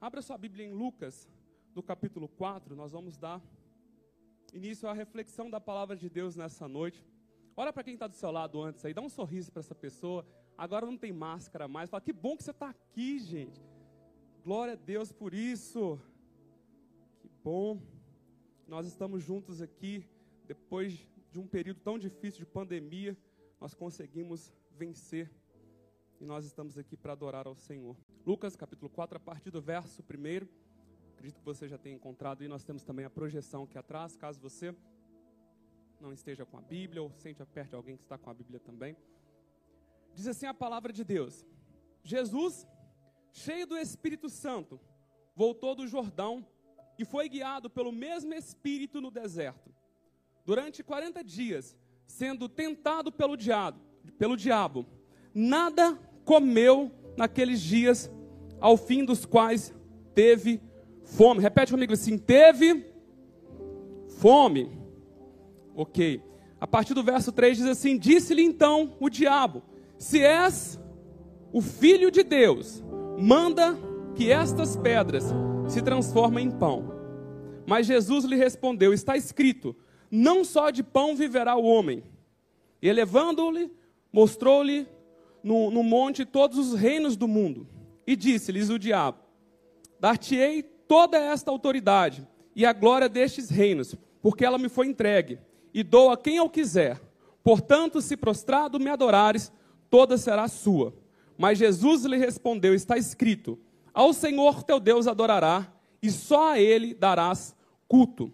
Abra sua Bíblia em Lucas, do capítulo 4, nós vamos dar início à reflexão da palavra de Deus nessa noite. Olha para quem está do seu lado antes aí, dá um sorriso para essa pessoa. Agora não tem máscara mais. Fala, que bom que você está aqui, gente. Glória a Deus por isso. Que bom. Nós estamos juntos aqui, depois de um período tão difícil de pandemia, nós conseguimos vencer. E nós estamos aqui para adorar ao Senhor. Lucas capítulo 4, a partir do verso 1. Acredito que você já tenha encontrado. E nós temos também a projeção aqui atrás, caso você não esteja com a Bíblia ou sente perto de alguém que está com a Bíblia também. Diz assim a palavra de Deus: Jesus, cheio do Espírito Santo, voltou do Jordão e foi guiado pelo mesmo Espírito no deserto. Durante 40 dias, sendo tentado pelo diabo, pelo diabo, nada comeu naqueles dias, ao fim dos quais teve Fome. Repete comigo assim: teve fome. Ok. A partir do verso 3 diz assim: Disse-lhe então o diabo: Se és o filho de Deus, manda que estas pedras se transformem em pão. Mas Jesus lhe respondeu: Está escrito: Não só de pão viverá o homem. E elevando-lhe, mostrou-lhe no, no monte todos os reinos do mundo. E disse-lhes o diabo: Dar-te-ei toda esta autoridade e a glória destes reinos, porque ela me foi entregue, e dou a quem eu quiser. Portanto, se prostrado me adorares, toda será sua. Mas Jesus lhe respondeu: Está escrito: Ao Senhor teu Deus adorará, e só a ele darás culto.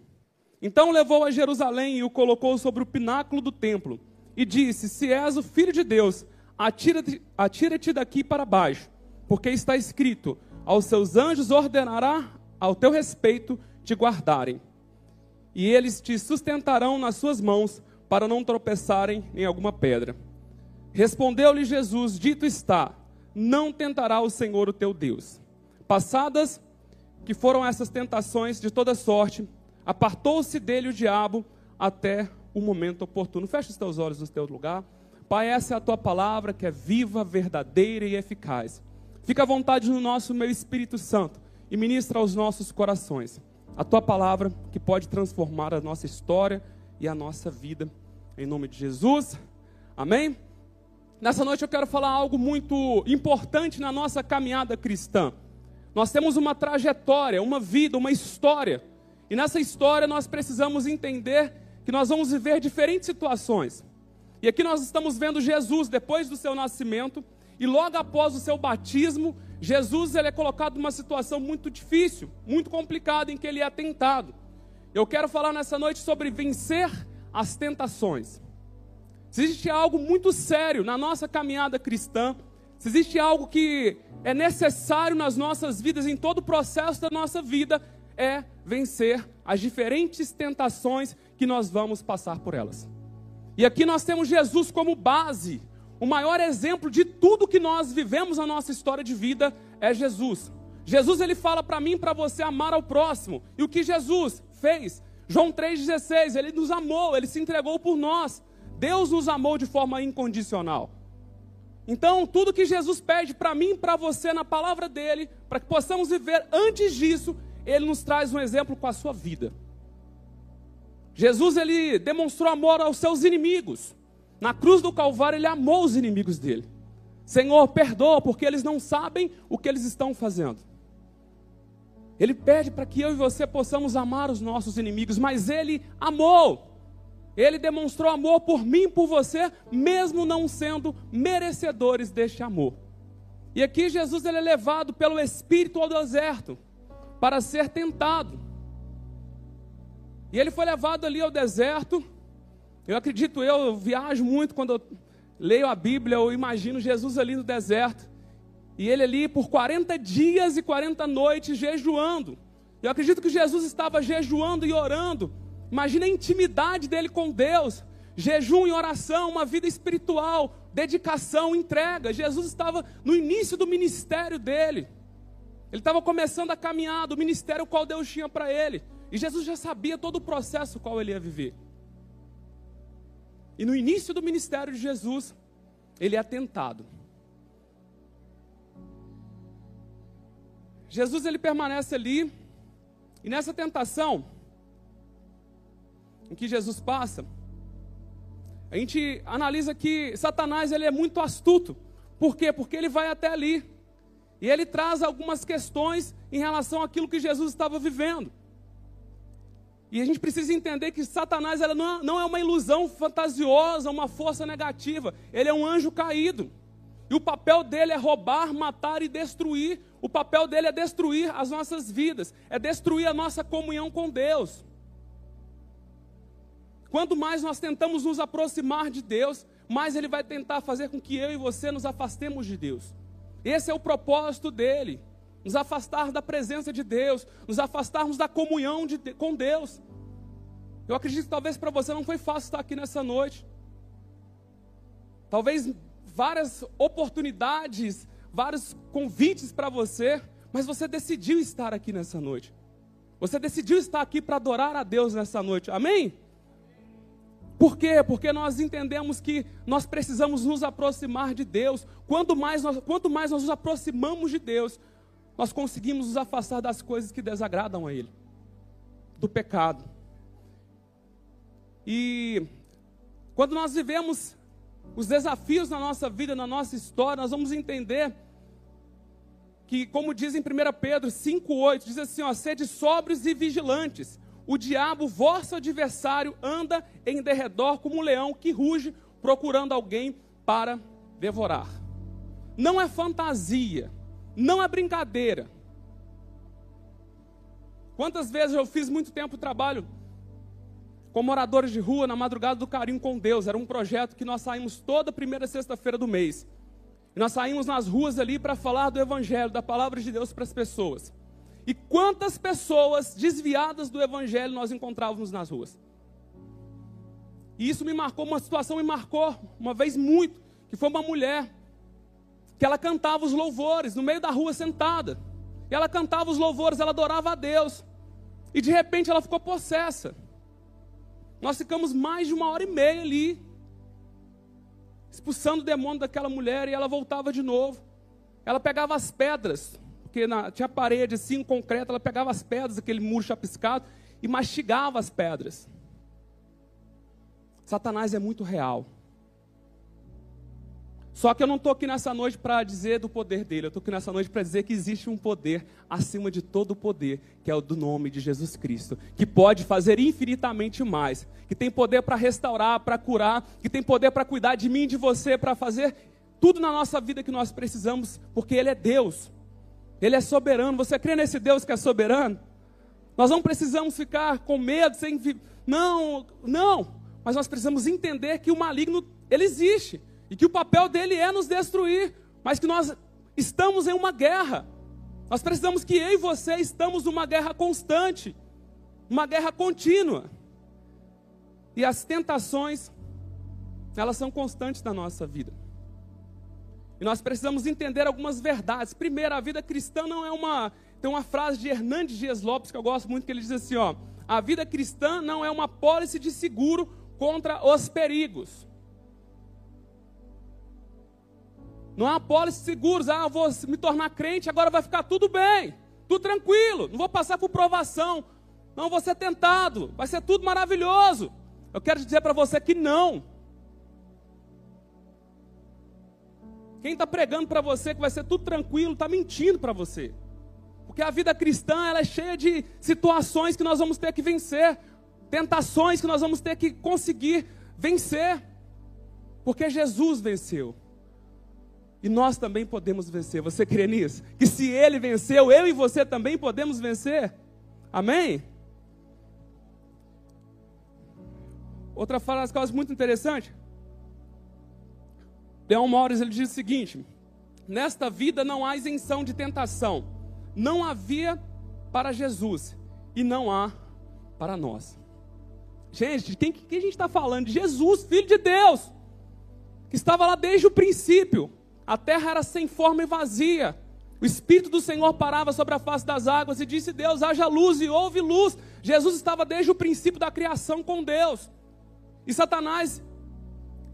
Então levou a Jerusalém e o colocou sobre o pináculo do templo, e disse: Se és o filho de Deus, atira-te atira daqui para baixo, porque está escrito: Aos seus anjos ordenará ao teu respeito te guardarem. E eles te sustentarão nas suas mãos, para não tropeçarem em alguma pedra. Respondeu-lhe Jesus: Dito está, não tentará o Senhor o teu Deus. Passadas que foram essas tentações de toda sorte, apartou-se dele o diabo até o momento oportuno. Fecha os teus olhos no teu lugar. Pai, essa é a tua palavra que é viva, verdadeira e eficaz. Fica à vontade no nosso meu Espírito Santo e ministra aos nossos corações a tua palavra que pode transformar a nossa história e a nossa vida. Em nome de Jesus. Amém? Nessa noite eu quero falar algo muito importante na nossa caminhada cristã. Nós temos uma trajetória, uma vida, uma história. E nessa história nós precisamos entender que nós vamos viver diferentes situações. E aqui nós estamos vendo Jesus depois do seu nascimento e logo após o seu batismo, Jesus ele é colocado numa situação muito difícil, muito complicada, em que ele é tentado. Eu quero falar nessa noite sobre vencer as tentações. Se existe algo muito sério na nossa caminhada cristã, se existe algo que é necessário nas nossas vidas, em todo o processo da nossa vida, é vencer as diferentes tentações que nós vamos passar por elas. E aqui nós temos Jesus como base o maior exemplo de tudo que nós vivemos na nossa história de vida é Jesus. Jesus ele fala para mim para você amar ao próximo. E o que Jesus fez? João 3,16, ele nos amou, ele se entregou por nós. Deus nos amou de forma incondicional. Então, tudo que Jesus pede para mim e para você na palavra dele, para que possamos viver antes disso, ele nos traz um exemplo com a sua vida. Jesus ele demonstrou amor aos seus inimigos. Na cruz do Calvário, ele amou os inimigos dele. Senhor, perdoa, porque eles não sabem o que eles estão fazendo. Ele pede para que eu e você possamos amar os nossos inimigos, mas ele amou. Ele demonstrou amor por mim e por você, mesmo não sendo merecedores deste amor. E aqui Jesus ele é levado pelo Espírito ao deserto para ser tentado. E ele foi levado ali ao deserto eu acredito, eu, viajo muito quando eu leio a Bíblia, eu imagino Jesus ali no deserto. E ele ali por 40 dias e 40 noites jejuando. Eu acredito que Jesus estava jejuando e orando. Imagina a intimidade dele com Deus. Jejum e oração, uma vida espiritual, dedicação, entrega. Jesus estava no início do ministério dele. Ele estava começando a caminhar do ministério qual Deus tinha para ele. E Jesus já sabia todo o processo qual ele ia viver. E no início do ministério de Jesus, ele é tentado. Jesus ele permanece ali, e nessa tentação em que Jesus passa, a gente analisa que Satanás ele é muito astuto. Por quê? Porque ele vai até ali. E ele traz algumas questões em relação àquilo que Jesus estava vivendo. E a gente precisa entender que Satanás ela não é uma ilusão fantasiosa, uma força negativa. Ele é um anjo caído. E o papel dele é roubar, matar e destruir. O papel dele é destruir as nossas vidas, é destruir a nossa comunhão com Deus. Quanto mais nós tentamos nos aproximar de Deus, mais ele vai tentar fazer com que eu e você nos afastemos de Deus. Esse é o propósito dele nos afastar da presença de Deus, nos afastarmos da comunhão de, com Deus. Eu acredito que talvez para você não foi fácil estar aqui nessa noite. Talvez várias oportunidades, vários convites para você, mas você decidiu estar aqui nessa noite. Você decidiu estar aqui para adorar a Deus nessa noite. Amém? Por quê? Porque nós entendemos que nós precisamos nos aproximar de Deus. Quanto mais nós, quanto mais nós nos aproximamos de Deus, nós conseguimos nos afastar das coisas que desagradam a Ele, do pecado. E quando nós vivemos os desafios na nossa vida, na nossa história, nós vamos entender que, como diz em 1 Pedro 5,8, diz assim: ó, sede sóbrios e vigilantes. O diabo, vosso adversário, anda em derredor como um leão que ruge, procurando alguém para devorar. Não é fantasia, não é brincadeira. Quantas vezes eu fiz muito tempo trabalho com moradores de rua na madrugada do carinho com Deus. Era um projeto que nós saímos toda primeira sexta-feira do mês. E nós saímos nas ruas ali para falar do evangelho, da palavra de Deus para as pessoas. E quantas pessoas desviadas do evangelho nós encontrávamos nas ruas? E isso me marcou, uma situação me marcou uma vez muito, que foi uma mulher que ela cantava os louvores no meio da rua sentada. E ela cantava os louvores, ela adorava a Deus. E de repente ela ficou possessa. Nós ficamos mais de uma hora e meia ali, expulsando o demônio daquela mulher, e ela voltava de novo. Ela pegava as pedras, porque na, tinha parede assim, concreto, ela pegava as pedras, aquele muro chapiscado, e mastigava as pedras. Satanás é muito real. Só que eu não estou aqui nessa noite para dizer do poder dele, eu estou aqui nessa noite para dizer que existe um poder acima de todo o poder, que é o do nome de Jesus Cristo, que pode fazer infinitamente mais, que tem poder para restaurar, para curar, que tem poder para cuidar de mim de você, para fazer tudo na nossa vida que nós precisamos, porque Ele é Deus, Ele é soberano. Você crê nesse Deus que é soberano? Nós não precisamos ficar com medo, sem. Não, não, mas nós precisamos entender que o maligno, ele existe e que o papel dele é nos destruir, mas que nós estamos em uma guerra. Nós precisamos que eu e você estamos numa guerra constante, uma guerra contínua. E as tentações, elas são constantes na nossa vida. E nós precisamos entender algumas verdades. Primeiro, a vida cristã não é uma. Tem uma frase de Hernandes Dias Lopes que eu gosto muito, que ele diz assim: ó, a vida cristã não é uma pólice de seguro contra os perigos. Não é uma pólice seguros, ah, vou me tornar crente, agora vai ficar tudo bem, tudo tranquilo, não vou passar por provação, não vou ser tentado, vai ser tudo maravilhoso. Eu quero dizer para você que não. Quem está pregando para você que vai ser tudo tranquilo, está mentindo para você. Porque a vida cristã ela é cheia de situações que nós vamos ter que vencer, tentações que nós vamos ter que conseguir vencer. Porque Jesus venceu. E nós também podemos vencer. Você crê nisso? Que se ele venceu, eu e você também podemos vencer? Amém? Outra que eu acho muito interessante. Leon Morris ele diz o seguinte: Nesta vida não há isenção de tentação. Não havia para Jesus e não há para nós. Gente, quem que a gente está falando? Jesus, Filho de Deus, que estava lá desde o princípio. A terra era sem forma e vazia. O Espírito do Senhor parava sobre a face das águas e disse: Deus, haja luz e houve luz. Jesus estava desde o princípio da criação com Deus. E Satanás,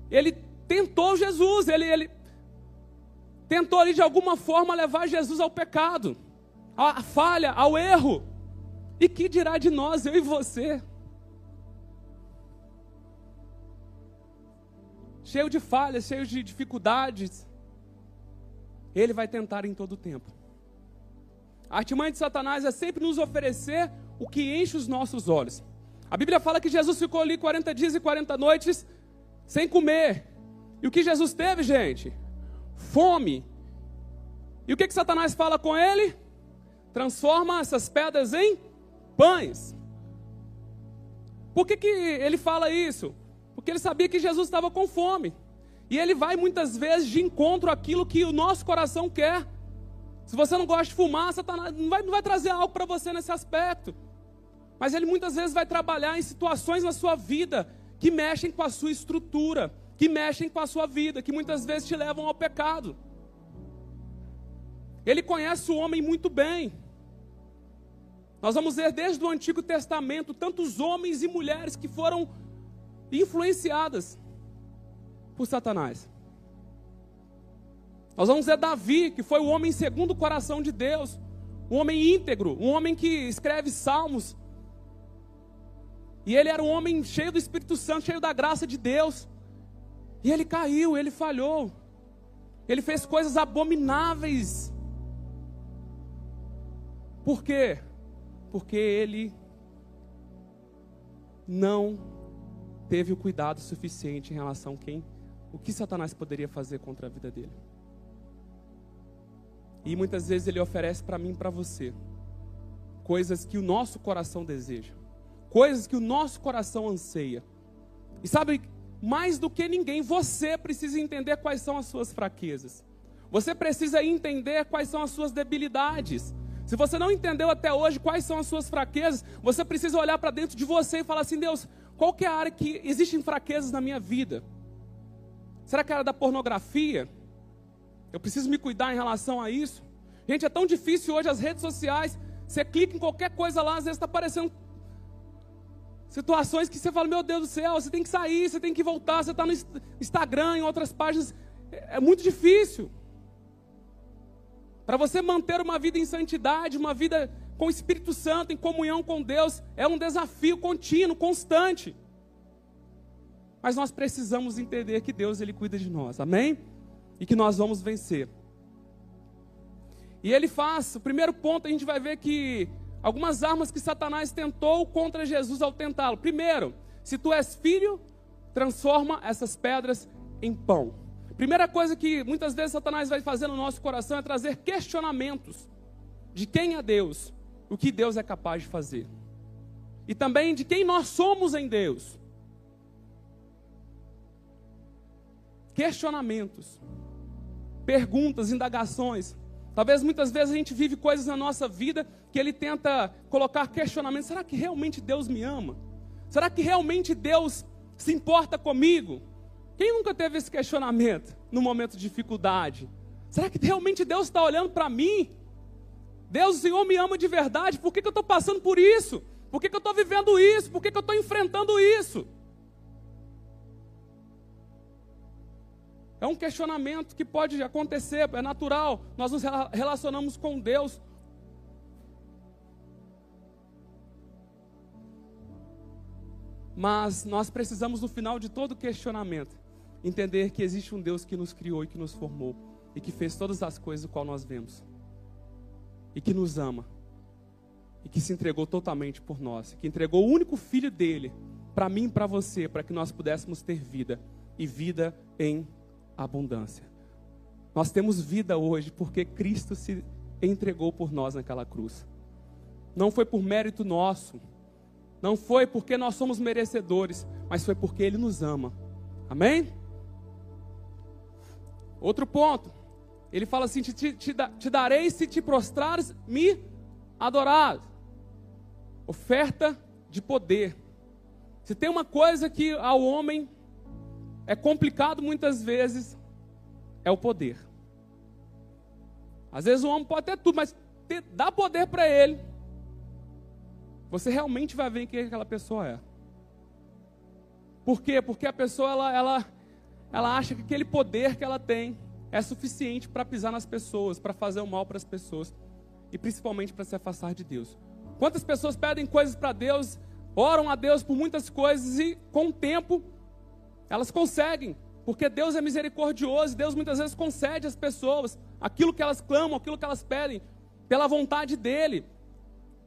ele tentou Jesus, ele, ele tentou ali de alguma forma levar Jesus ao pecado. à falha, ao erro. E que dirá de nós, eu e você? Cheio de falhas, cheio de dificuldades. Ele vai tentar em todo o tempo. A artimanha de Satanás é sempre nos oferecer o que enche os nossos olhos. A Bíblia fala que Jesus ficou ali 40 dias e 40 noites sem comer. E o que Jesus teve, gente? Fome. E o que, que Satanás fala com ele? Transforma essas pedras em pães. Por que, que ele fala isso? Porque ele sabia que Jesus estava com fome. E ele vai muitas vezes de encontro àquilo que o nosso coração quer. Se você não gosta de fumar, Satanás não vai, não vai trazer algo para você nesse aspecto. Mas ele muitas vezes vai trabalhar em situações na sua vida que mexem com a sua estrutura, que mexem com a sua vida, que muitas vezes te levam ao pecado. Ele conhece o homem muito bem. Nós vamos ver desde o Antigo Testamento tantos homens e mulheres que foram influenciadas por Satanás. Nós vamos ver Davi, que foi o homem segundo o coração de Deus, um homem íntegro, um homem que escreve salmos. E ele era um homem cheio do Espírito Santo, cheio da graça de Deus. E ele caiu, ele falhou. Ele fez coisas abomináveis. Por quê? Porque ele não teve o cuidado suficiente em relação a quem, o que Satanás poderia fazer contra a vida dele. E muitas vezes ele oferece para mim e para você coisas que o nosso coração deseja, coisas que o nosso coração anseia. E sabe, mais do que ninguém, você precisa entender quais são as suas fraquezas. Você precisa entender quais são as suas debilidades. Se você não entendeu até hoje quais são as suas fraquezas, você precisa olhar para dentro de você e falar assim: Deus, qual que é a área que existem fraquezas na minha vida? Será que a área da pornografia? Eu preciso me cuidar em relação a isso. Gente, é tão difícil hoje as redes sociais. Você clica em qualquer coisa lá, às vezes está aparecendo situações que você fala: Meu Deus do céu, você tem que sair, você tem que voltar. Você está no Instagram, em outras páginas. É, é muito difícil. Para você manter uma vida em santidade, uma vida com o Espírito Santo, em comunhão com Deus, é um desafio contínuo, constante. Mas nós precisamos entender que Deus ele cuida de nós. Amém? e que nós vamos vencer. E ele faz, o primeiro ponto a gente vai ver que algumas armas que Satanás tentou contra Jesus ao tentá-lo. Primeiro, se tu és filho, transforma essas pedras em pão. Primeira coisa que muitas vezes Satanás vai fazer no nosso coração é trazer questionamentos de quem é Deus, o que Deus é capaz de fazer. E também de quem nós somos em Deus. Questionamentos perguntas, indagações. Talvez muitas vezes a gente vive coisas na nossa vida que ele tenta colocar questionamentos. Será que realmente Deus me ama? Será que realmente Deus se importa comigo? Quem nunca teve esse questionamento no momento de dificuldade? Será que realmente Deus está olhando para mim? Deus, o Senhor me ama de verdade? Por que, que eu estou passando por isso? Por que, que eu estou vivendo isso? Por que, que eu estou enfrentando isso? É um questionamento que pode acontecer, é natural. Nós nos relacionamos com Deus. Mas nós precisamos, no final de todo questionamento, entender que existe um Deus que nos criou e que nos formou, e que fez todas as coisas qual nós vemos, e que nos ama, e que se entregou totalmente por nós, que entregou o único filho dele, para mim e para você, para que nós pudéssemos ter vida, e vida em abundância. Nós temos vida hoje porque Cristo se entregou por nós naquela cruz. Não foi por mérito nosso, não foi porque nós somos merecedores, mas foi porque Ele nos ama. Amém? Outro ponto, ele fala assim: te, te, te darei se te prostrares, me adorar. Oferta de poder. Se tem uma coisa que ao homem é complicado muitas vezes é o poder. Às vezes o homem pode ter tudo, mas ter, dá poder para ele. Você realmente vai ver quem aquela pessoa é. Por quê? Porque a pessoa ela, ela, ela acha que aquele poder que ela tem é suficiente para pisar nas pessoas, para fazer o mal para as pessoas. e principalmente para se afastar de Deus. Quantas pessoas pedem coisas para Deus, oram a Deus por muitas coisas e com o tempo elas conseguem, porque Deus é misericordioso, Deus muitas vezes concede às pessoas aquilo que elas clamam, aquilo que elas pedem, pela vontade dEle.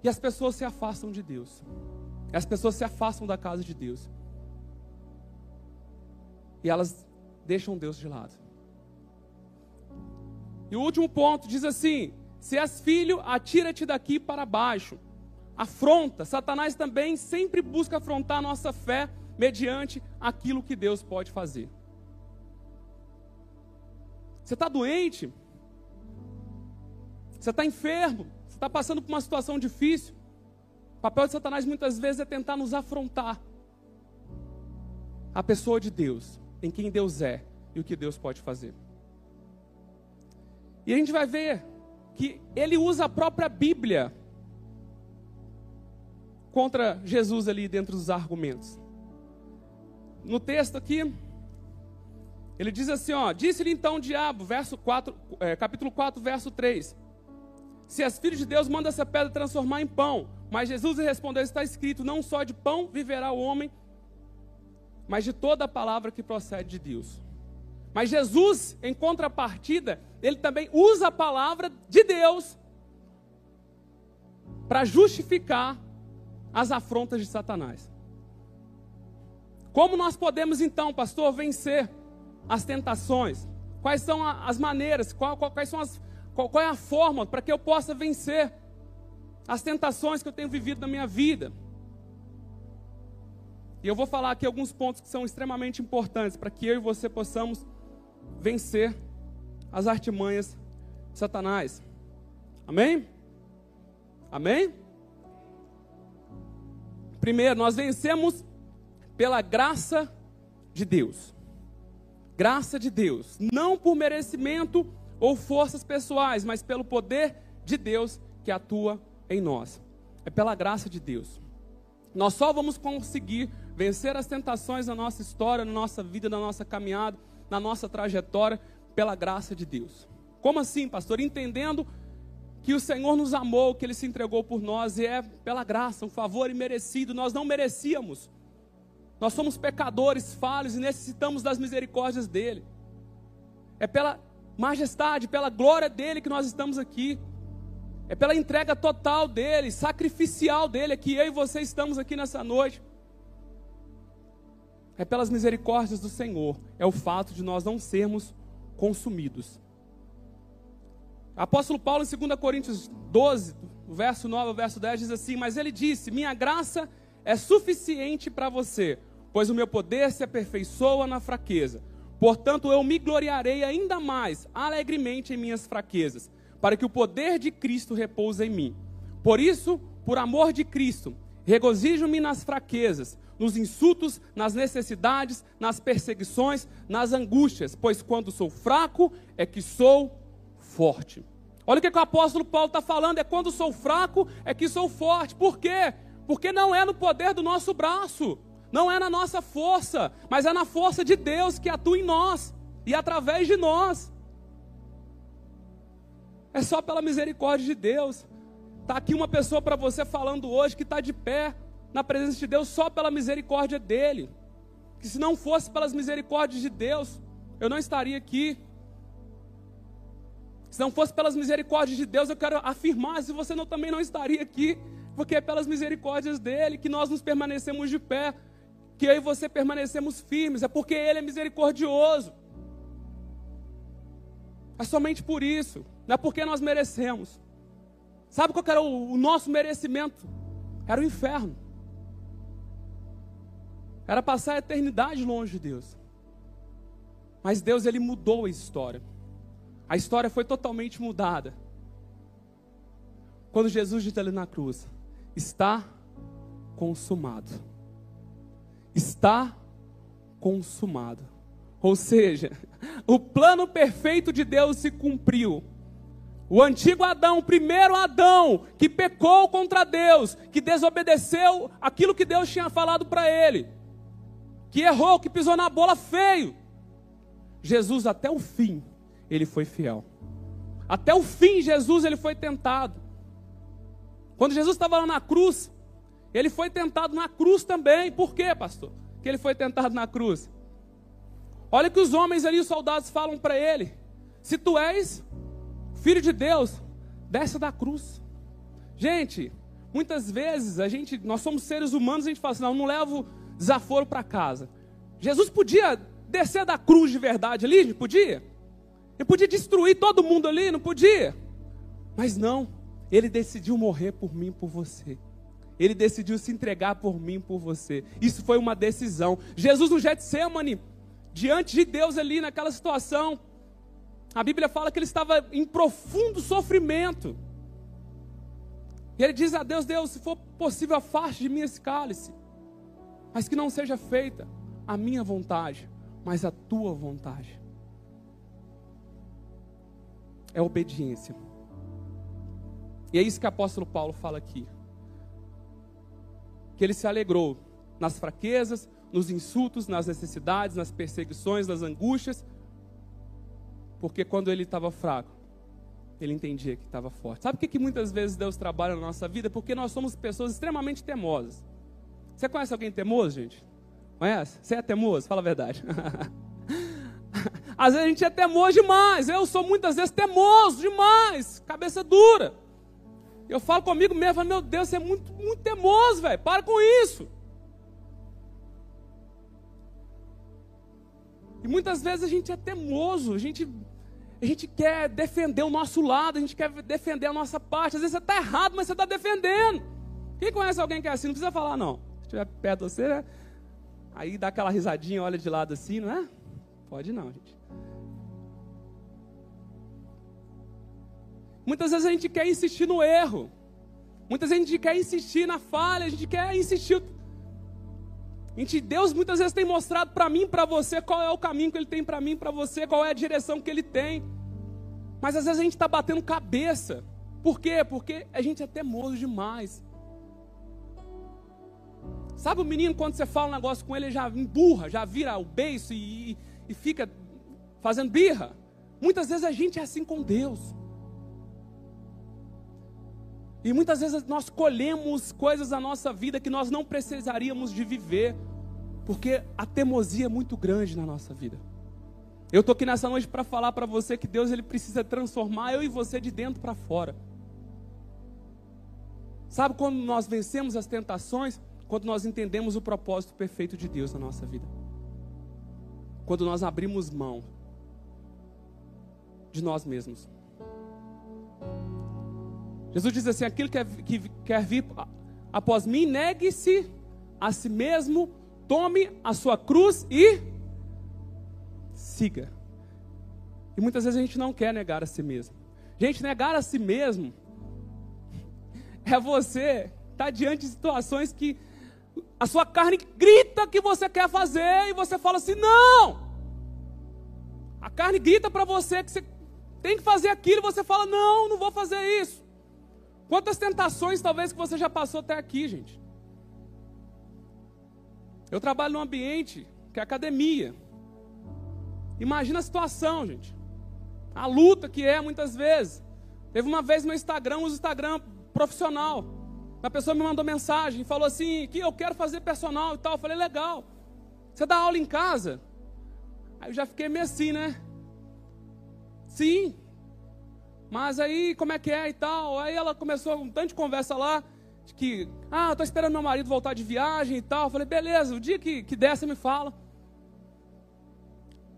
E as pessoas se afastam de Deus. As pessoas se afastam da casa de Deus. E elas deixam Deus de lado. E o último ponto diz assim: se és filho, atira-te daqui para baixo. Afronta. Satanás também sempre busca afrontar a nossa fé mediante aquilo que Deus pode fazer. Você está doente? Você está enfermo? Você está passando por uma situação difícil? O papel de Satanás muitas vezes é tentar nos afrontar. A pessoa de Deus, em quem Deus é e o que Deus pode fazer. E a gente vai ver que ele usa a própria Bíblia contra Jesus ali dentro dos argumentos. No texto aqui, ele diz assim, ó, disse-lhe então o diabo, verso 4, é, capítulo 4, verso 3. Se és filho de Deus, manda essa pedra transformar em pão. Mas Jesus respondeu: Está escrito: Não só de pão viverá o homem, mas de toda a palavra que procede de Deus. Mas Jesus, em contrapartida, ele também usa a palavra de Deus para justificar as afrontas de Satanás. Como nós podemos então, pastor, vencer as tentações? Quais são as maneiras? quais são as, qual, qual é a forma para que eu possa vencer as tentações que eu tenho vivido na minha vida? E eu vou falar aqui alguns pontos que são extremamente importantes para que eu e você possamos vencer as artimanhas de Satanás. Amém? Amém? Primeiro, nós vencemos pela graça de Deus. Graça de Deus, não por merecimento ou forças pessoais, mas pelo poder de Deus que atua em nós. É pela graça de Deus. Nós só vamos conseguir vencer as tentações na nossa história, na nossa vida, na nossa caminhada, na nossa trajetória, pela graça de Deus. Como assim, pastor? Entendendo que o Senhor nos amou, que Ele se entregou por nós, e é pela graça, um favor imerecido, nós não merecíamos. Nós somos pecadores, falhos e necessitamos das misericórdias dEle. É pela majestade, pela glória dEle que nós estamos aqui. É pela entrega total dEle, sacrificial dEle, é que eu e você estamos aqui nessa noite. É pelas misericórdias do Senhor, é o fato de nós não sermos consumidos. Apóstolo Paulo, em 2 Coríntios 12, verso 9 ao verso 10, diz assim: Mas ele disse: Minha graça é suficiente para você, pois o meu poder se aperfeiçoa na fraqueza. Portanto, eu me gloriarei ainda mais alegremente em minhas fraquezas, para que o poder de Cristo repouse em mim. Por isso, por amor de Cristo, regozijo-me nas fraquezas, nos insultos, nas necessidades, nas perseguições, nas angústias, pois quando sou fraco é que sou forte. Olha o que, o apóstolo Paulo está falando: é quando sou fraco é que sou forte. Por quê? Porque não é no poder do nosso braço, não é na nossa força, mas é na força de Deus que atua em nós e através de nós. É só pela misericórdia de Deus. Está aqui uma pessoa para você falando hoje que está de pé, na presença de Deus só pela misericórdia dele. Que se não fosse pelas misericórdias de Deus, eu não estaria aqui. Se não fosse pelas misericórdias de Deus, eu quero afirmar, se você não, também não estaria aqui, porque é pelas misericórdias dele que nós nos permanecemos de pé, que eu e você permanecemos firmes, é porque ele é misericordioso. É somente por isso, não é porque nós merecemos. Sabe qual era o, nosso merecimento? Era o inferno. Era passar a eternidade longe de Deus. Mas Deus ele mudou a história. A história foi totalmente mudada. Quando Jesus disse ali na cruz: Está consumado. Está consumado. Ou seja, o plano perfeito de Deus se cumpriu. O antigo Adão, o primeiro Adão, que pecou contra Deus, que desobedeceu aquilo que Deus tinha falado para ele que errou, que pisou na bola feio. Jesus até o fim, ele foi fiel. Até o fim, Jesus ele foi tentado. Quando Jesus estava lá na cruz, ele foi tentado na cruz também. Por quê, pastor? Que ele foi tentado na cruz. Olha que os homens ali, os soldados, falam para ele: Se tu és filho de Deus, desce da cruz. Gente, muitas vezes a gente, nós somos seres humanos, a gente fala assim: não, não levo desaforo para casa. Jesus podia descer da cruz de verdade ali, podia? Ele podia destruir todo mundo ali, não podia? Mas não, ele decidiu morrer por mim, por você. Ele decidiu se entregar por mim, por você. Isso foi uma decisão. Jesus no Getsemane, diante de Deus ali naquela situação, a Bíblia fala que ele estava em profundo sofrimento. E ele diz a Deus: Deus, se for possível, afaste de mim esse cálice, mas que não seja feita a minha vontade, mas a tua vontade. É obediência. E é isso que o apóstolo Paulo fala aqui. Que ele se alegrou nas fraquezas, nos insultos, nas necessidades, nas perseguições, nas angústias, porque quando ele estava fraco, ele entendia que estava forte. Sabe por que, que muitas vezes Deus trabalha na nossa vida? Porque nós somos pessoas extremamente temosas. Você conhece alguém temoso, gente? Conhece? Você é temoso? Fala a verdade. Às vezes a gente é temoso demais. Eu sou muitas vezes temoso demais. Cabeça dura. Eu falo comigo mesmo, falo, meu Deus, você é muito, muito teimoso, velho. Para com isso. E muitas vezes a gente é teimoso, a gente, a gente quer defender o nosso lado, a gente quer defender a nossa parte. Às vezes você está errado, mas você está defendendo. Quem conhece alguém que é assim? Não precisa falar, não. Se estiver perto de você, né? aí dá aquela risadinha, olha de lado assim, não é? Pode não, gente. Muitas vezes a gente quer insistir no erro. Muitas vezes a gente quer insistir na falha, a gente quer insistir. A gente, Deus muitas vezes tem mostrado para mim, para você, qual é o caminho que Ele tem para mim, para você, qual é a direção que Ele tem. Mas às vezes a gente está batendo cabeça. Por quê? Porque a gente é teimoso demais. Sabe o menino quando você fala um negócio com ele, ele já emburra, já vira o beiço e, e, e fica fazendo birra? Muitas vezes a gente é assim com Deus. E muitas vezes nós colhemos coisas na nossa vida que nós não precisaríamos de viver, porque a teimosia é muito grande na nossa vida. Eu estou aqui nessa noite para falar para você que Deus ele precisa transformar eu e você de dentro para fora. Sabe quando nós vencemos as tentações? Quando nós entendemos o propósito perfeito de Deus na nossa vida. Quando nós abrimos mão de nós mesmos. Jesus diz assim: aquilo que, é, que quer vir após mim, negue-se a si mesmo, tome a sua cruz e siga. E muitas vezes a gente não quer negar a si mesmo. Gente, negar a si mesmo é você estar tá diante de situações que a sua carne grita que você quer fazer e você fala assim: não! A carne grita para você que você tem que fazer aquilo e você fala: não, não vou fazer isso. Quantas tentações talvez que você já passou até aqui, gente? Eu trabalho num ambiente que é academia. Imagina a situação, gente. A luta que é muitas vezes. Teve uma vez no Instagram, um Instagram profissional. A pessoa me mandou mensagem e falou assim: que eu quero fazer personal e tal. Eu falei, legal. Você dá aula em casa? Aí eu já fiquei meio assim, né? Sim. Mas aí, como é que é e tal? Aí ela começou um tanto de conversa lá, de que, ah, estou esperando meu marido voltar de viagem e tal. Eu falei, beleza, o dia que, que der, você me fala.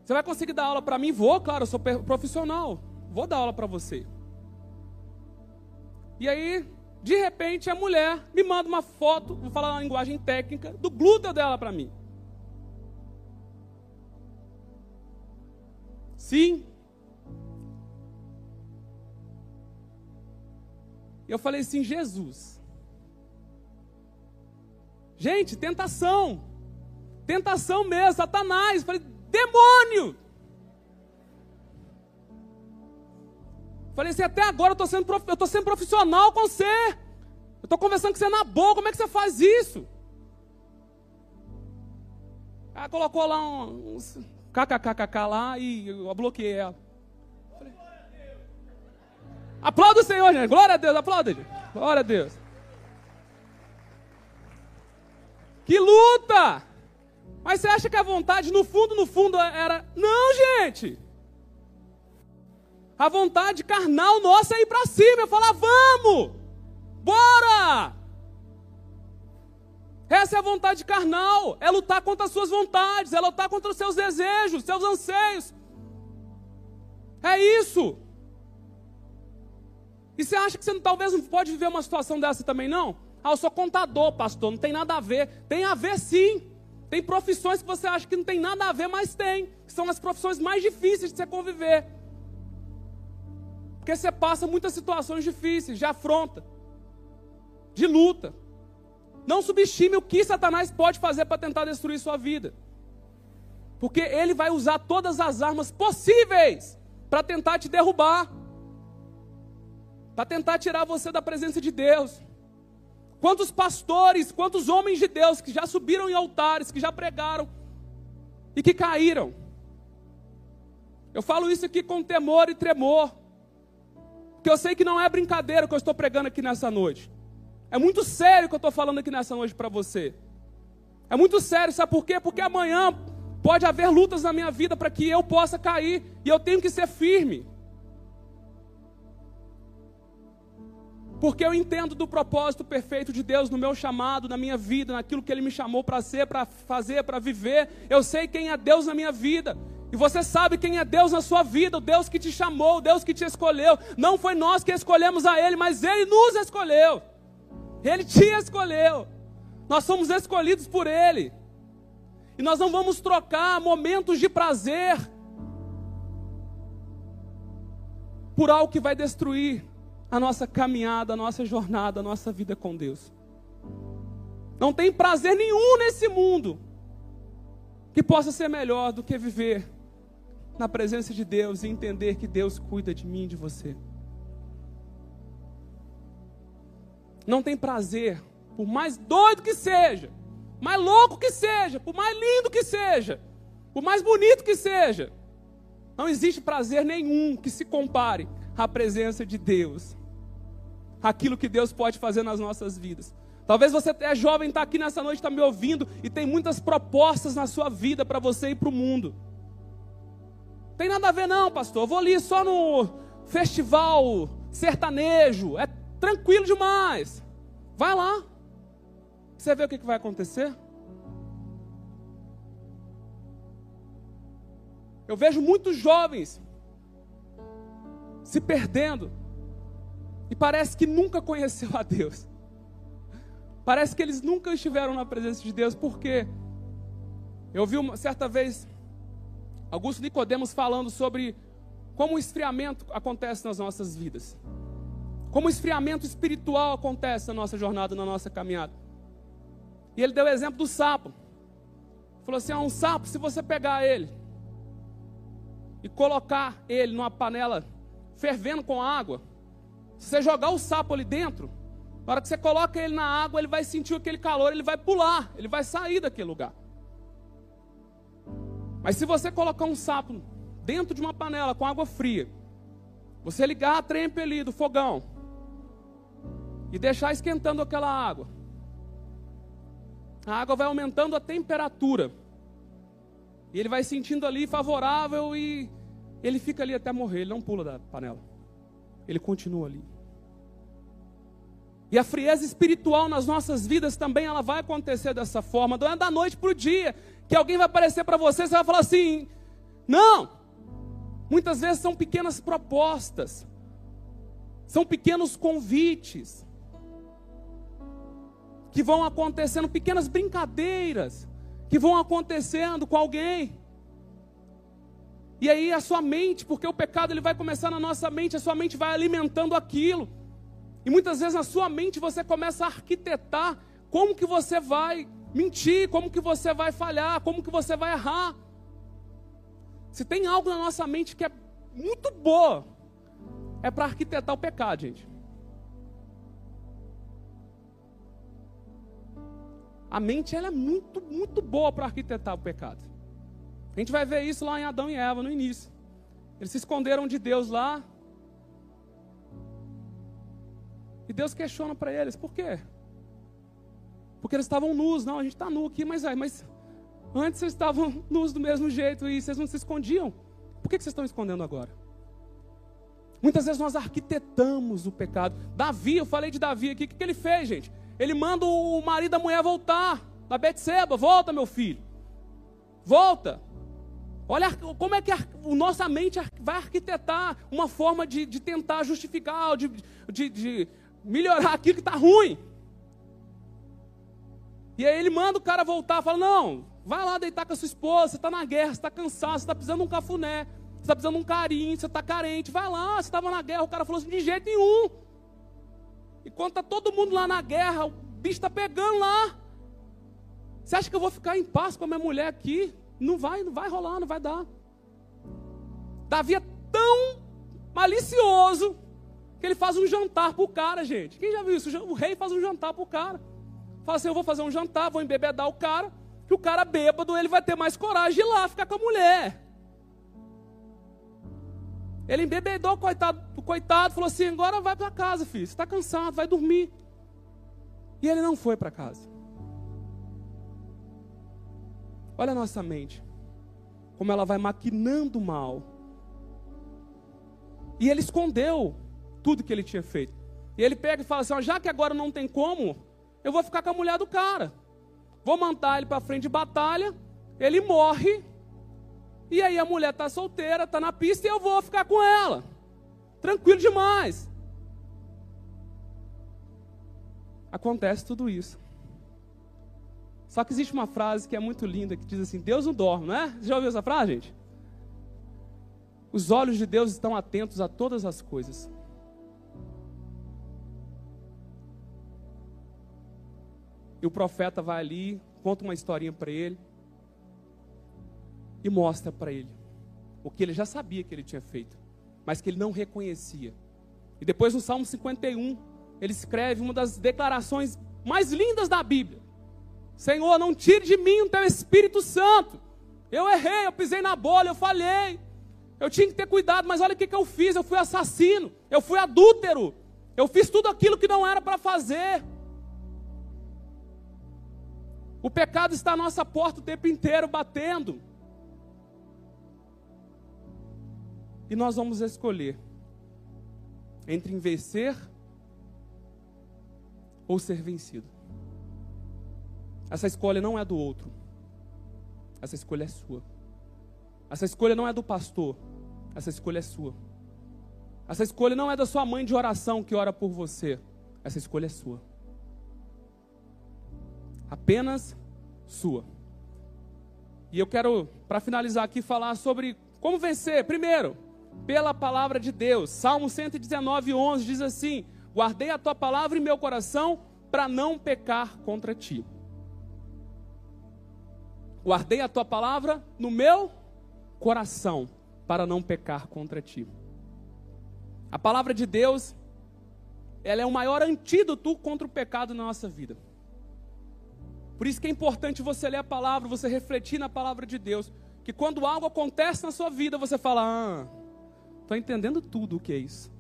Você vai conseguir dar aula para mim? Vou, claro, eu sou profissional. Vou dar aula para você. E aí, de repente, a mulher me manda uma foto, vou falar uma linguagem técnica, do glúteo dela para mim. Sim, Eu falei assim: Jesus. Gente, tentação. Tentação mesmo, Satanás. Eu falei: demônio. Falei assim: até agora eu estou sendo, eu tô sendo profissional com você. Eu estou conversando com você na boa. Como é que você faz isso? Ela colocou lá um kkkk lá e eu bloqueei ela. Aplauda o Senhor, gente. Glória a Deus, aplauda, gente. Glória a Deus. Que luta! Mas você acha que a vontade, no fundo, no fundo, era. Não, gente! A vontade carnal nossa é ir para cima, Eu falar, vamos! Bora! Essa é a vontade carnal, é lutar contra as suas vontades, é lutar contra os seus desejos, seus anseios. É isso. E você acha que você talvez não pode viver uma situação dessa também, não? Ah, eu sou contador, pastor, não tem nada a ver. Tem a ver sim. Tem profissões que você acha que não tem nada a ver, mas tem. São as profissões mais difíceis de você conviver. Porque você passa muitas situações difíceis, de afronta, de luta. Não subestime o que Satanás pode fazer para tentar destruir sua vida. Porque ele vai usar todas as armas possíveis para tentar te derrubar para tentar tirar você da presença de Deus. Quantos pastores, quantos homens de Deus que já subiram em altares, que já pregaram e que caíram. Eu falo isso aqui com temor e tremor, porque eu sei que não é brincadeira o que eu estou pregando aqui nessa noite. É muito sério o que eu estou falando aqui nessa noite para você. É muito sério, sabe por quê? Porque amanhã pode haver lutas na minha vida para que eu possa cair e eu tenho que ser firme. Porque eu entendo do propósito perfeito de Deus no meu chamado, na minha vida, naquilo que Ele me chamou para ser, para fazer, para viver. Eu sei quem é Deus na minha vida. E você sabe quem é Deus na sua vida, o Deus que te chamou, o Deus que te escolheu. Não foi nós que escolhemos a Ele, mas Ele nos escolheu. Ele te escolheu. Nós somos escolhidos por Ele. E nós não vamos trocar momentos de prazer por algo que vai destruir a nossa caminhada, a nossa jornada, a nossa vida com Deus. Não tem prazer nenhum nesse mundo que possa ser melhor do que viver na presença de Deus e entender que Deus cuida de mim e de você. Não tem prazer, por mais doido que seja, mais louco que seja, por mais lindo que seja, por mais bonito que seja, não existe prazer nenhum que se compare à presença de Deus aquilo que Deus pode fazer nas nossas vidas. Talvez você é jovem, está aqui nessa noite, está me ouvindo e tem muitas propostas na sua vida para você ir para o mundo. Tem nada a ver, não, pastor. Eu vou ali só no festival sertanejo. É tranquilo demais. Vai lá. Você vê o que vai acontecer? Eu vejo muitos jovens se perdendo e parece que nunca conheceu a Deus. Parece que eles nunca estiveram na presença de Deus, porque eu vi uma certa vez Augusto Nicodemos falando sobre como o esfriamento acontece nas nossas vidas. Como o esfriamento espiritual acontece na nossa jornada, na nossa caminhada. E ele deu o exemplo do sapo. Falou assim: ah, um sapo, se você pegar ele e colocar ele numa panela fervendo com água, se você jogar o sapo ali dentro, na hora que você coloca ele na água, ele vai sentir aquele calor, ele vai pular, ele vai sair daquele lugar. Mas se você colocar um sapo dentro de uma panela com água fria, você ligar a trempe ali do fogão e deixar esquentando aquela água, a água vai aumentando a temperatura. E ele vai sentindo ali favorável e ele fica ali até morrer, ele não pula da panela ele continua ali. E a frieza espiritual nas nossas vidas também ela vai acontecer dessa forma. Não é da noite para o dia que alguém vai aparecer para você e você vai falar assim: não. Muitas vezes são pequenas propostas, são pequenos convites que vão acontecendo, pequenas brincadeiras que vão acontecendo com alguém. E aí a sua mente, porque o pecado ele vai começar na nossa mente, a sua mente vai alimentando aquilo. E muitas vezes na sua mente você começa a arquitetar como que você vai mentir, como que você vai falhar, como que você vai errar. Se tem algo na nossa mente que é muito boa, é para arquitetar o pecado, gente. A mente ela é muito, muito boa para arquitetar o pecado. A gente vai ver isso lá em Adão e Eva no início. Eles se esconderam de Deus lá. E Deus questiona para eles: por quê? Porque eles estavam nus. Não, a gente está nu aqui, mas, mas antes vocês estavam nus do mesmo jeito e vocês não se escondiam. Por que, que vocês estão escondendo agora? Muitas vezes nós arquitetamos o pecado. Davi, eu falei de Davi aqui, o que, que ele fez, gente? Ele manda o marido da mulher voltar, da Betseba, volta meu filho. Volta. Olha como é que a, nossa mente vai arquitetar uma forma de, de tentar justificar, de, de, de melhorar aquilo que está ruim. E aí ele manda o cara voltar, fala: Não, vai lá deitar com a sua esposa, você está na guerra, você está cansado, você está precisando de um cafuné, você está precisando de um carinho, você está carente, vai lá, você estava na guerra, o cara falou assim: De jeito nenhum. E quando está todo mundo lá na guerra, o bicho está pegando lá. Você acha que eu vou ficar em paz com a minha mulher aqui? Não vai, não vai rolar, não vai dar. Davi é tão malicioso que ele faz um jantar pro cara, gente. Quem já viu isso? O rei faz um jantar pro cara. Fala assim: eu vou fazer um jantar, vou embebedar o cara, que o cara bêbado ele vai ter mais coragem de ir lá ficar com a mulher. Ele embebedou o coitado, o coitado falou assim: agora vai para casa, filho. Você está cansado, vai dormir. E ele não foi para casa. Olha a nossa mente, como ela vai maquinando mal. E ele escondeu tudo que ele tinha feito. E ele pega e fala assim: ó, já que agora não tem como, eu vou ficar com a mulher do cara. Vou mandar ele para frente de batalha, ele morre e aí a mulher está solteira, está na pista e eu vou ficar com ela. Tranquilo demais. Acontece tudo isso. Só que existe uma frase que é muito linda que diz assim: Deus não dorme, não é? Você já ouviu essa frase, gente? Os olhos de Deus estão atentos a todas as coisas. E o profeta vai ali, conta uma historinha para ele e mostra para ele o que ele já sabia que ele tinha feito, mas que ele não reconhecia. E depois no Salmo 51, ele escreve uma das declarações mais lindas da Bíblia: Senhor, não tire de mim o teu Espírito Santo. Eu errei, eu pisei na bola, eu falhei. Eu tinha que ter cuidado, mas olha o que, que eu fiz: eu fui assassino, eu fui adúltero, eu fiz tudo aquilo que não era para fazer. O pecado está à nossa porta o tempo inteiro batendo. E nós vamos escolher entre vencer ou ser vencido. Essa escolha não é do outro. Essa escolha é sua. Essa escolha não é do pastor. Essa escolha é sua. Essa escolha não é da sua mãe de oração que ora por você. Essa escolha é sua. Apenas sua. E eu quero, para finalizar aqui, falar sobre como vencer. Primeiro, pela palavra de Deus. Salmo 119, 11 diz assim: Guardei a tua palavra em meu coração para não pecar contra ti. Guardei a tua palavra no meu coração para não pecar contra ti. A palavra de Deus, ela é o maior antídoto contra o pecado na nossa vida. Por isso que é importante você ler a palavra, você refletir na palavra de Deus. Que quando algo acontece na sua vida, você fala: Ah, estou entendendo tudo o que é isso.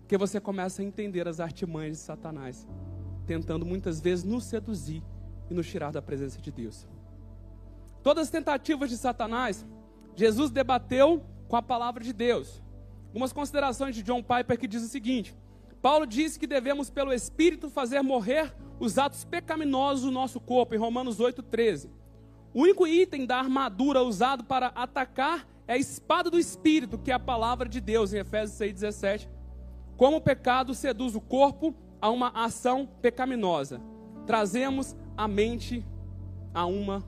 Porque você começa a entender as artimanhas de Satanás, tentando muitas vezes nos seduzir e nos tirar da presença de Deus. Todas as tentativas de Satanás, Jesus debateu com a palavra de Deus. Algumas considerações de John Piper que diz o seguinte: Paulo disse que devemos, pelo Espírito, fazer morrer os atos pecaminosos do nosso corpo, em Romanos 8,13. O único item da armadura usado para atacar é a espada do Espírito, que é a palavra de Deus, em Efésios 6,17. Como o pecado seduz o corpo a uma ação pecaminosa, trazemos a mente a uma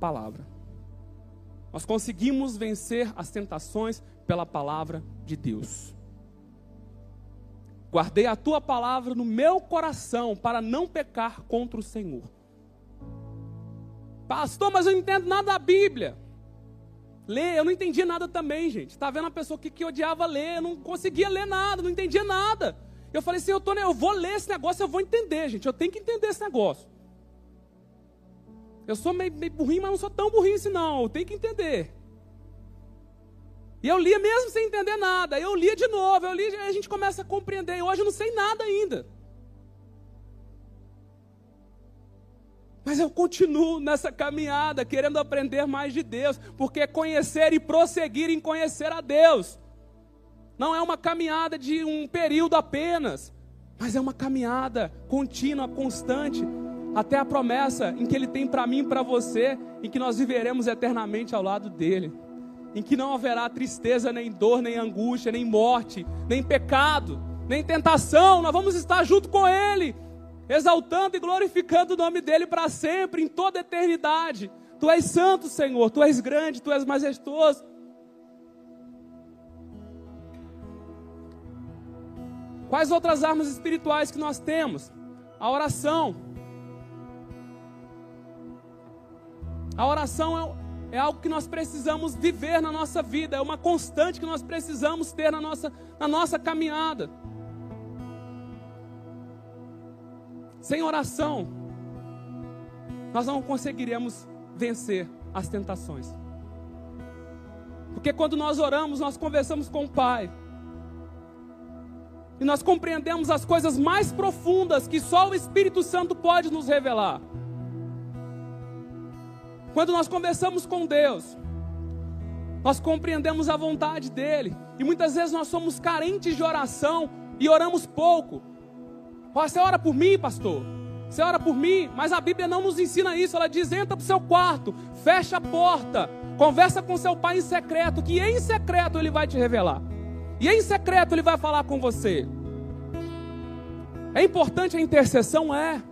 palavra. Nós conseguimos vencer as tentações pela palavra de Deus. Guardei a tua palavra no meu coração para não pecar contra o Senhor. Pastor, mas eu não entendo nada da Bíblia. Ler, eu não entendia nada também, gente. Está vendo uma pessoa que, que odiava ler, eu não conseguia ler nada, não entendia nada. Eu falei assim, eu, tô, eu vou ler esse negócio, eu vou entender, gente. Eu tenho que entender esse negócio. Eu sou meio, meio burrinho, mas não sou tão burrinho assim, não. Tenho que entender. E eu lia mesmo sem entender nada. Eu lia de novo, eu li, a gente começa a compreender. E hoje eu não sei nada ainda. Mas eu continuo nessa caminhada, querendo aprender mais de Deus, porque conhecer e prosseguir em conhecer a Deus não é uma caminhada de um período apenas, mas é uma caminhada contínua, constante, até a promessa em que Ele tem para mim e para você, em que nós viveremos eternamente ao lado dEle, em que não haverá tristeza, nem dor, nem angústia, nem morte, nem pecado, nem tentação, nós vamos estar junto com Ele, exaltando e glorificando o nome dEle para sempre, em toda eternidade. Tu és santo, Senhor, Tu és grande, Tu és majestoso. Quais outras armas espirituais que nós temos? A oração. A oração é, é, algo que nós precisamos viver na nossa vida, é uma constante que nós precisamos ter na nossa, na nossa caminhada. Sem oração, nós não conseguiremos vencer as tentações. Porque quando nós oramos, nós conversamos com o Pai e nós compreendemos as coisas mais profundas que só o Espírito Santo pode nos revelar. Quando nós conversamos com Deus, nós compreendemos a vontade dEle. E muitas vezes nós somos carentes de oração e oramos pouco. Você ora por mim, pastor? Você ora por mim? Mas a Bíblia não nos ensina isso. Ela diz: entra para o seu quarto, fecha a porta, conversa com seu pai em secreto, que em secreto ele vai te revelar. E em secreto ele vai falar com você. É importante a intercessão? É.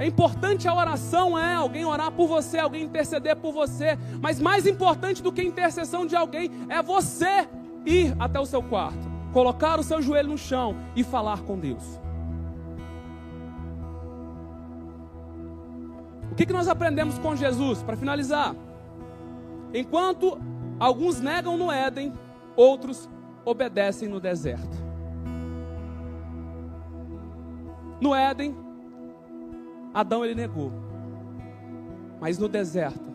É importante a oração? É. Alguém orar por você, alguém interceder por você. Mas mais importante do que a intercessão de alguém é você ir até o seu quarto, colocar o seu joelho no chão e falar com Deus. O que, que nós aprendemos com Jesus? Para finalizar, enquanto alguns negam no Éden, outros obedecem no deserto. No Éden, Adão ele negou. Mas no deserto,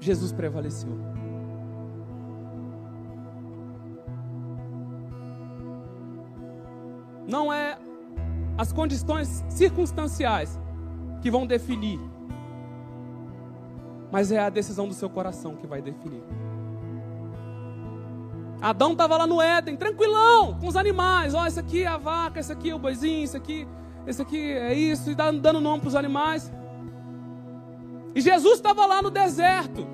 Jesus prevaleceu. Não é as condições circunstanciais que vão definir, mas é a decisão do seu coração que vai definir. Adão estava lá no Éden, tranquilão, com os animais. Ó, esse aqui é a vaca, esse aqui é o boizinho, esse aqui, esse aqui é isso, e dando nome para os animais. E Jesus estava lá no deserto.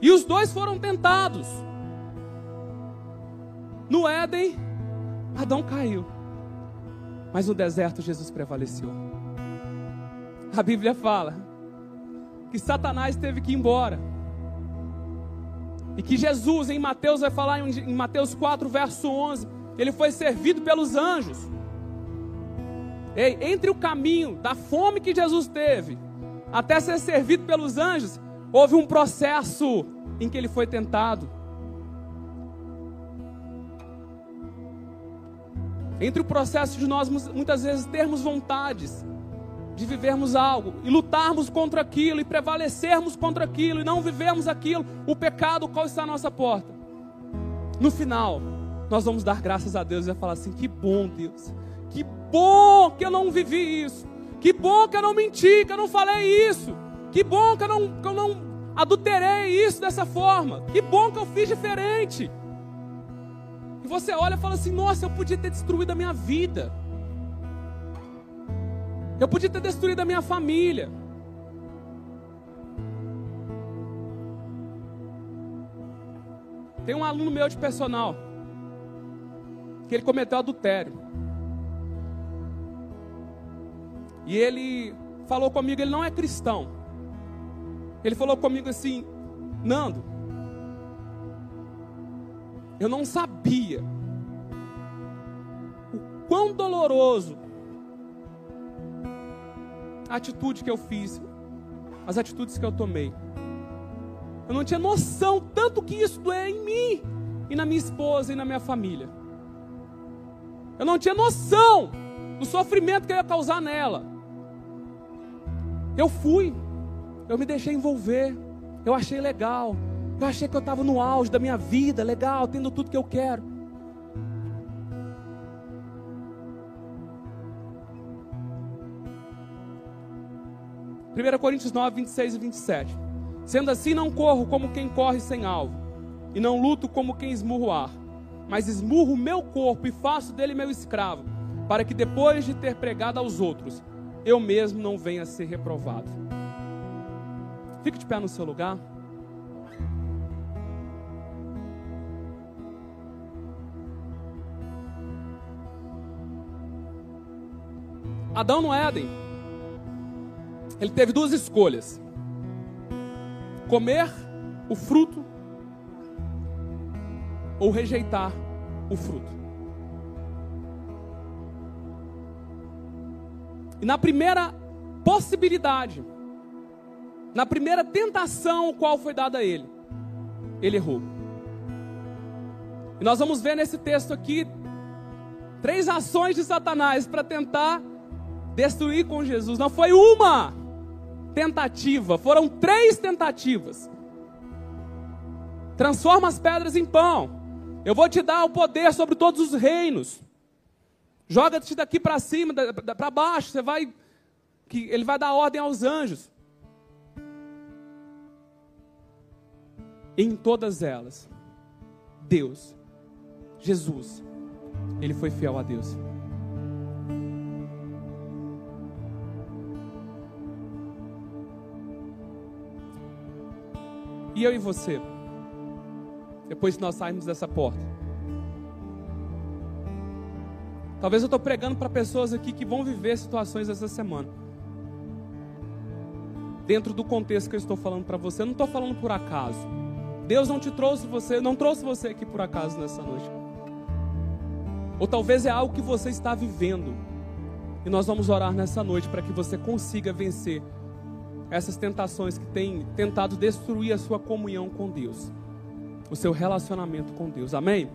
E os dois foram tentados. No Éden, Adão caiu. Mas no deserto, Jesus prevaleceu. A Bíblia fala que Satanás teve que ir embora. E que Jesus, em Mateus, vai falar em Mateus 4, verso 11, ele foi servido pelos anjos. Ei, entre o caminho da fome que Jesus teve até ser servido pelos anjos, houve um processo em que ele foi tentado. Entre o processo de nós muitas vezes termos vontades, de vivermos algo e lutarmos contra aquilo e prevalecermos contra aquilo e não vivermos aquilo, o pecado qual está à nossa porta. No final, nós vamos dar graças a Deus e falar assim: que bom, Deus, que bom que eu não vivi isso, que bom que eu não menti, que eu não falei isso, que bom que eu não, que eu não adulterei isso dessa forma, que bom que eu fiz diferente. E você olha e fala assim: nossa, eu podia ter destruído a minha vida. Eu podia ter destruído a minha família. Tem um aluno meu de personal que ele cometeu adultério. E ele falou comigo, ele não é cristão. Ele falou comigo assim: Nando, eu não sabia o quão doloroso a atitude que eu fiz, as atitudes que eu tomei. Eu não tinha noção tanto que isso é em mim e na minha esposa e na minha família. Eu não tinha noção do sofrimento que eu ia causar nela. Eu fui, eu me deixei envolver, eu achei legal, eu achei que eu estava no auge da minha vida, legal, tendo tudo que eu quero. 1 Coríntios 9, 26 e 27. Sendo assim, não corro como quem corre sem alvo, e não luto como quem esmurra o ar, mas esmurro o meu corpo e faço dele meu escravo, para que depois de ter pregado aos outros, eu mesmo não venha a ser reprovado. Fique de pé no seu lugar. Adão no Éden, ele teve duas escolhas: comer o fruto ou rejeitar o fruto. E na primeira possibilidade, na primeira tentação qual foi dada a ele, ele errou. E nós vamos ver nesse texto aqui três ações de Satanás para tentar destruir com Jesus. Não foi uma tentativa, foram três tentativas. Transforma as pedras em pão. Eu vou te dar o poder sobre todos os reinos. Joga-te daqui para cima, para baixo. Você vai, que ele vai dar ordem aos anjos. Em todas elas, Deus, Jesus, ele foi fiel a Deus. E eu e você? Depois que nós sairmos dessa porta. Talvez eu estou pregando para pessoas aqui que vão viver situações essa semana. Dentro do contexto que eu estou falando para você, eu não estou falando por acaso. Deus não te trouxe você, não trouxe você aqui por acaso nessa noite. Ou talvez é algo que você está vivendo. E nós vamos orar nessa noite para que você consiga vencer essas tentações que têm tentado destruir a sua comunhão com Deus, o seu relacionamento com Deus. Amém?